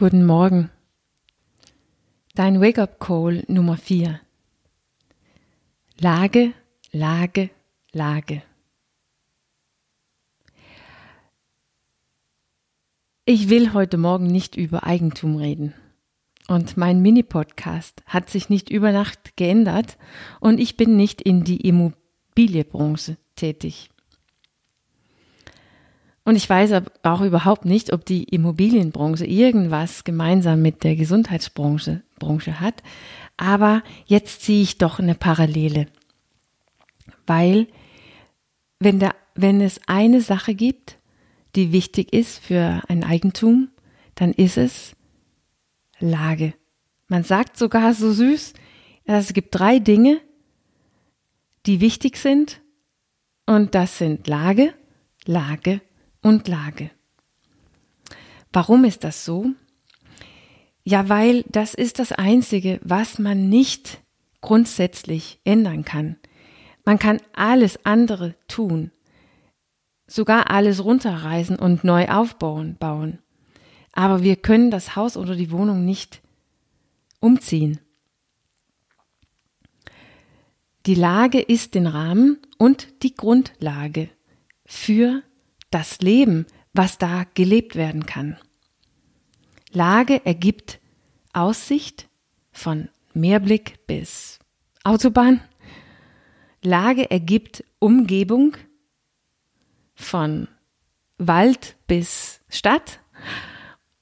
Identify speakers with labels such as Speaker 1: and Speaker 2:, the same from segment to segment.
Speaker 1: Guten Morgen. Dein Wake-up-Call Nummer 4. Lage, Lage, Lage. Ich will heute Morgen nicht über Eigentum reden. Und mein Mini-Podcast hat sich nicht über Nacht geändert und ich bin nicht in die Immobilienbranche tätig. Und ich weiß auch überhaupt nicht, ob die Immobilienbranche irgendwas gemeinsam mit der Gesundheitsbranche Branche hat. Aber jetzt ziehe ich doch eine Parallele. Weil, wenn, da, wenn es eine Sache gibt, die wichtig ist für ein Eigentum, dann ist es Lage. Man sagt sogar so süß, es gibt drei Dinge, die wichtig sind. Und das sind Lage, Lage und Lage. Warum ist das so? Ja, weil das ist das Einzige, was man nicht grundsätzlich ändern kann. Man kann alles andere tun, sogar alles runterreißen und neu aufbauen, bauen. Aber wir können das Haus oder die Wohnung nicht umziehen. Die Lage ist den Rahmen und die Grundlage für das Leben, was da gelebt werden kann. Lage ergibt Aussicht von Meerblick bis Autobahn. Lage ergibt Umgebung von Wald bis Stadt.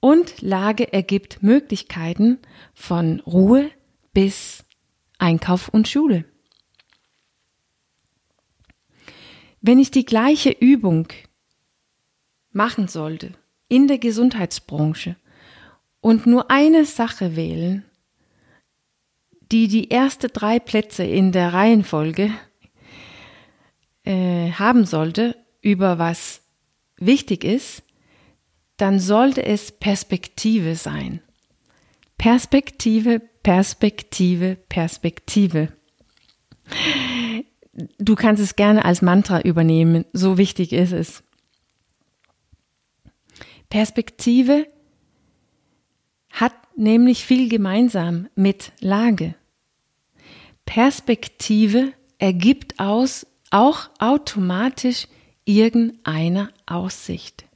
Speaker 1: Und Lage ergibt Möglichkeiten von Ruhe bis Einkauf und Schule. Wenn ich die gleiche Übung machen sollte in der Gesundheitsbranche und nur eine Sache wählen, die die erste drei Plätze in der Reihenfolge äh, haben sollte, über was wichtig ist, dann sollte es Perspektive sein. Perspektive, Perspektive, Perspektive. Du kannst es gerne als Mantra übernehmen, so wichtig ist es. Perspektive hat nämlich viel gemeinsam mit Lage. Perspektive ergibt aus auch automatisch irgendeine Aussicht.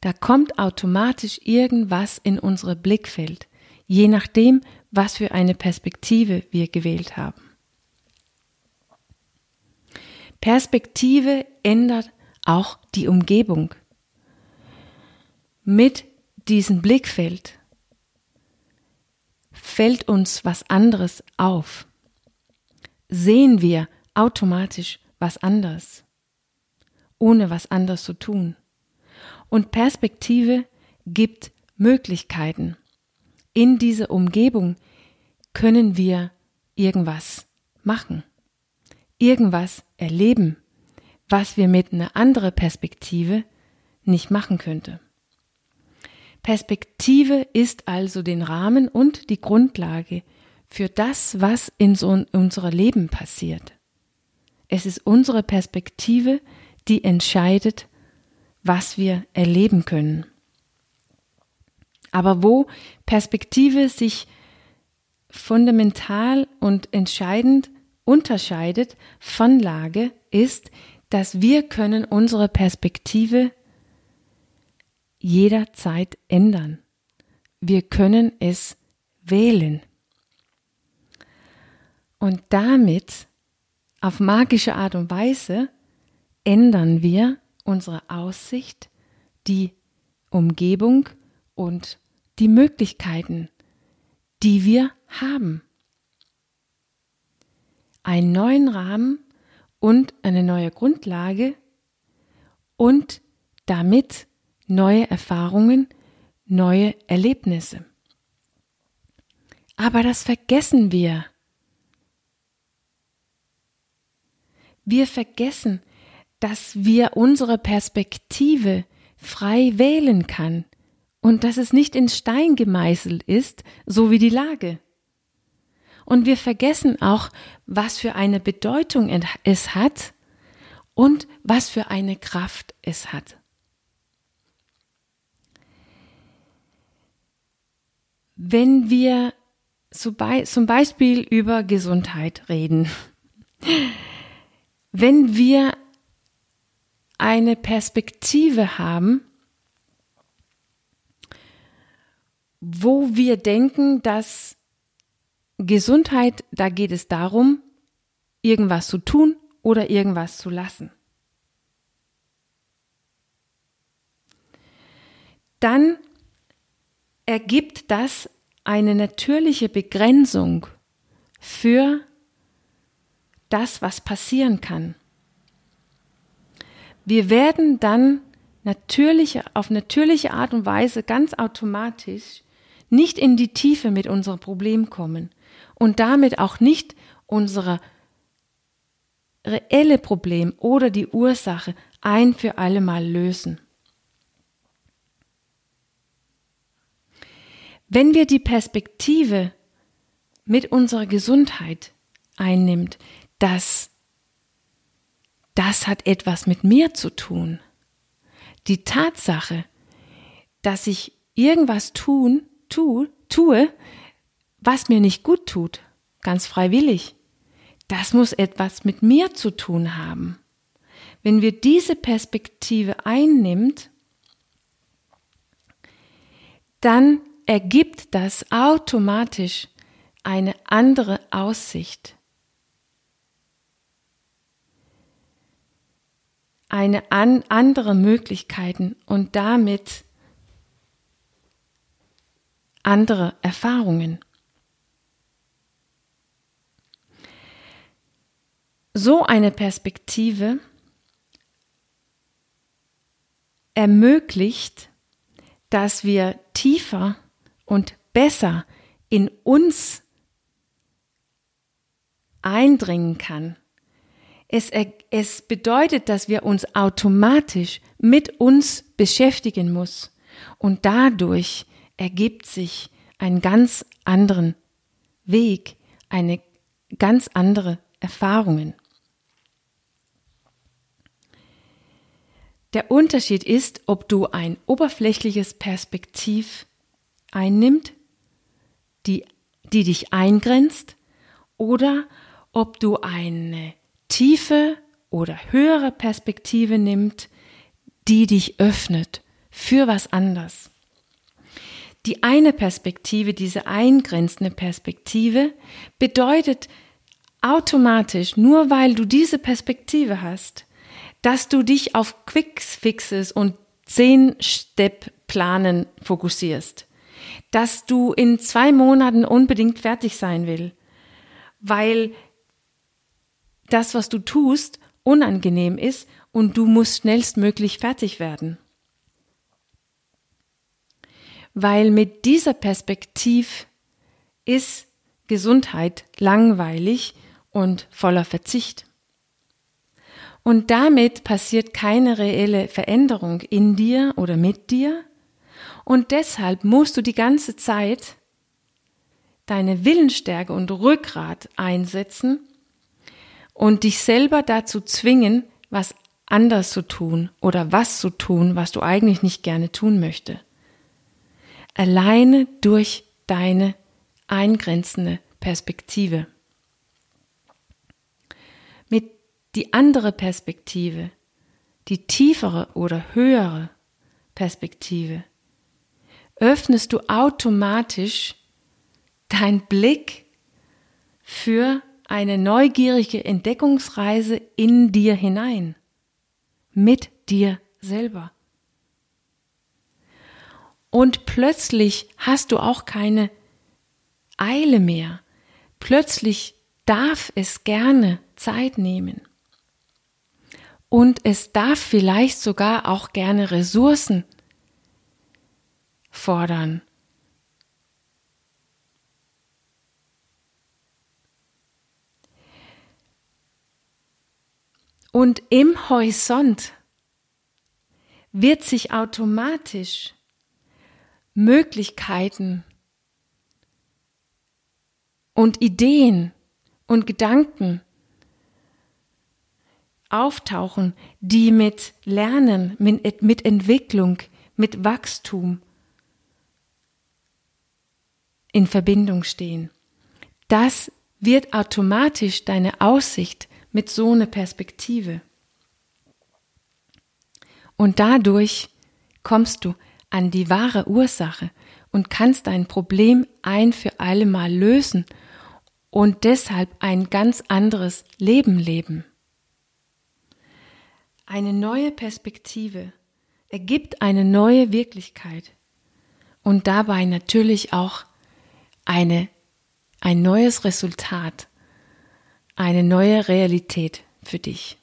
Speaker 1: Da kommt automatisch irgendwas in unsere Blickfeld, je nachdem, was für eine Perspektive wir gewählt haben. Perspektive ändert auch die Umgebung mit diesem Blickfeld fällt uns was anderes auf. Sehen wir automatisch was anderes, ohne was anderes zu tun. Und Perspektive gibt Möglichkeiten. In dieser Umgebung können wir irgendwas machen, irgendwas erleben, was wir mit einer anderen Perspektive nicht machen könnte. Perspektive ist also den Rahmen und die Grundlage für das, was in so unserem Leben passiert. Es ist unsere Perspektive, die entscheidet, was wir erleben können. Aber wo Perspektive sich fundamental und entscheidend unterscheidet von Lage, ist, dass wir können unsere Perspektive jederzeit ändern. Wir können es wählen. Und damit, auf magische Art und Weise, ändern wir unsere Aussicht, die Umgebung und die Möglichkeiten, die wir haben. Einen neuen Rahmen und eine neue Grundlage und damit neue Erfahrungen, neue Erlebnisse. Aber das vergessen wir. Wir vergessen, dass wir unsere Perspektive frei wählen kann und dass es nicht in Stein gemeißelt ist, so wie die Lage. Und wir vergessen auch, was für eine Bedeutung es hat und was für eine Kraft es hat. Wenn wir zum Beispiel über Gesundheit reden, wenn wir eine Perspektive haben, wo wir denken, dass Gesundheit, da geht es darum, irgendwas zu tun oder irgendwas zu lassen. Dann ergibt das eine natürliche Begrenzung für das, was passieren kann. Wir werden dann natürliche, auf natürliche Art und Weise ganz automatisch nicht in die Tiefe mit unserem Problem kommen und damit auch nicht unsere reelle Problem oder die Ursache ein für alle Mal lösen. Wenn wir die Perspektive mit unserer Gesundheit einnimmt, dass das hat etwas mit mir zu tun. Die Tatsache, dass ich irgendwas tun, tu, tue, was mir nicht gut tut, ganz freiwillig, das muss etwas mit mir zu tun haben. Wenn wir diese Perspektive einnimmt, dann ergibt das automatisch eine andere Aussicht. Eine an, andere Möglichkeiten und damit andere Erfahrungen. So eine Perspektive ermöglicht, dass wir tiefer und besser in uns eindringen kann. Es, es bedeutet, dass wir uns automatisch mit uns beschäftigen muss und dadurch ergibt sich einen ganz anderen Weg, eine ganz andere Erfahrungen. Der Unterschied ist, ob du ein oberflächliches Perspektiv einnimmt, die, die dich eingrenzt, oder ob du eine tiefe oder höhere Perspektive nimmt, die dich öffnet für was anderes. Die eine Perspektive, diese eingrenzende Perspektive, bedeutet automatisch, nur weil du diese Perspektive hast, dass du dich auf Quickfixes und Zehn-Step-Planen fokussierst dass du in zwei Monaten unbedingt fertig sein will, weil das, was du tust, unangenehm ist und du musst schnellstmöglich fertig werden. Weil mit dieser Perspektiv ist Gesundheit langweilig und voller Verzicht. Und damit passiert keine reelle Veränderung in dir oder mit dir, und deshalb musst du die ganze Zeit deine Willensstärke und Rückgrat einsetzen und dich selber dazu zwingen, was anders zu tun oder was zu tun, was du eigentlich nicht gerne tun möchte. Alleine durch deine eingrenzende Perspektive. Mit die andere Perspektive, die tiefere oder höhere Perspektive, öffnest du automatisch dein Blick für eine neugierige Entdeckungsreise in dir hinein, mit dir selber. Und plötzlich hast du auch keine Eile mehr. Plötzlich darf es gerne Zeit nehmen. Und es darf vielleicht sogar auch gerne Ressourcen fordern. Und im Horizont wird sich automatisch Möglichkeiten und Ideen und Gedanken auftauchen, die mit Lernen, mit, mit Entwicklung, mit Wachstum in Verbindung stehen. Das wird automatisch deine Aussicht mit so einer Perspektive. Und dadurch kommst du an die wahre Ursache und kannst dein Problem ein für alle Mal lösen und deshalb ein ganz anderes Leben leben. Eine neue Perspektive ergibt eine neue Wirklichkeit und dabei natürlich auch eine, ein neues Resultat, eine neue Realität für dich.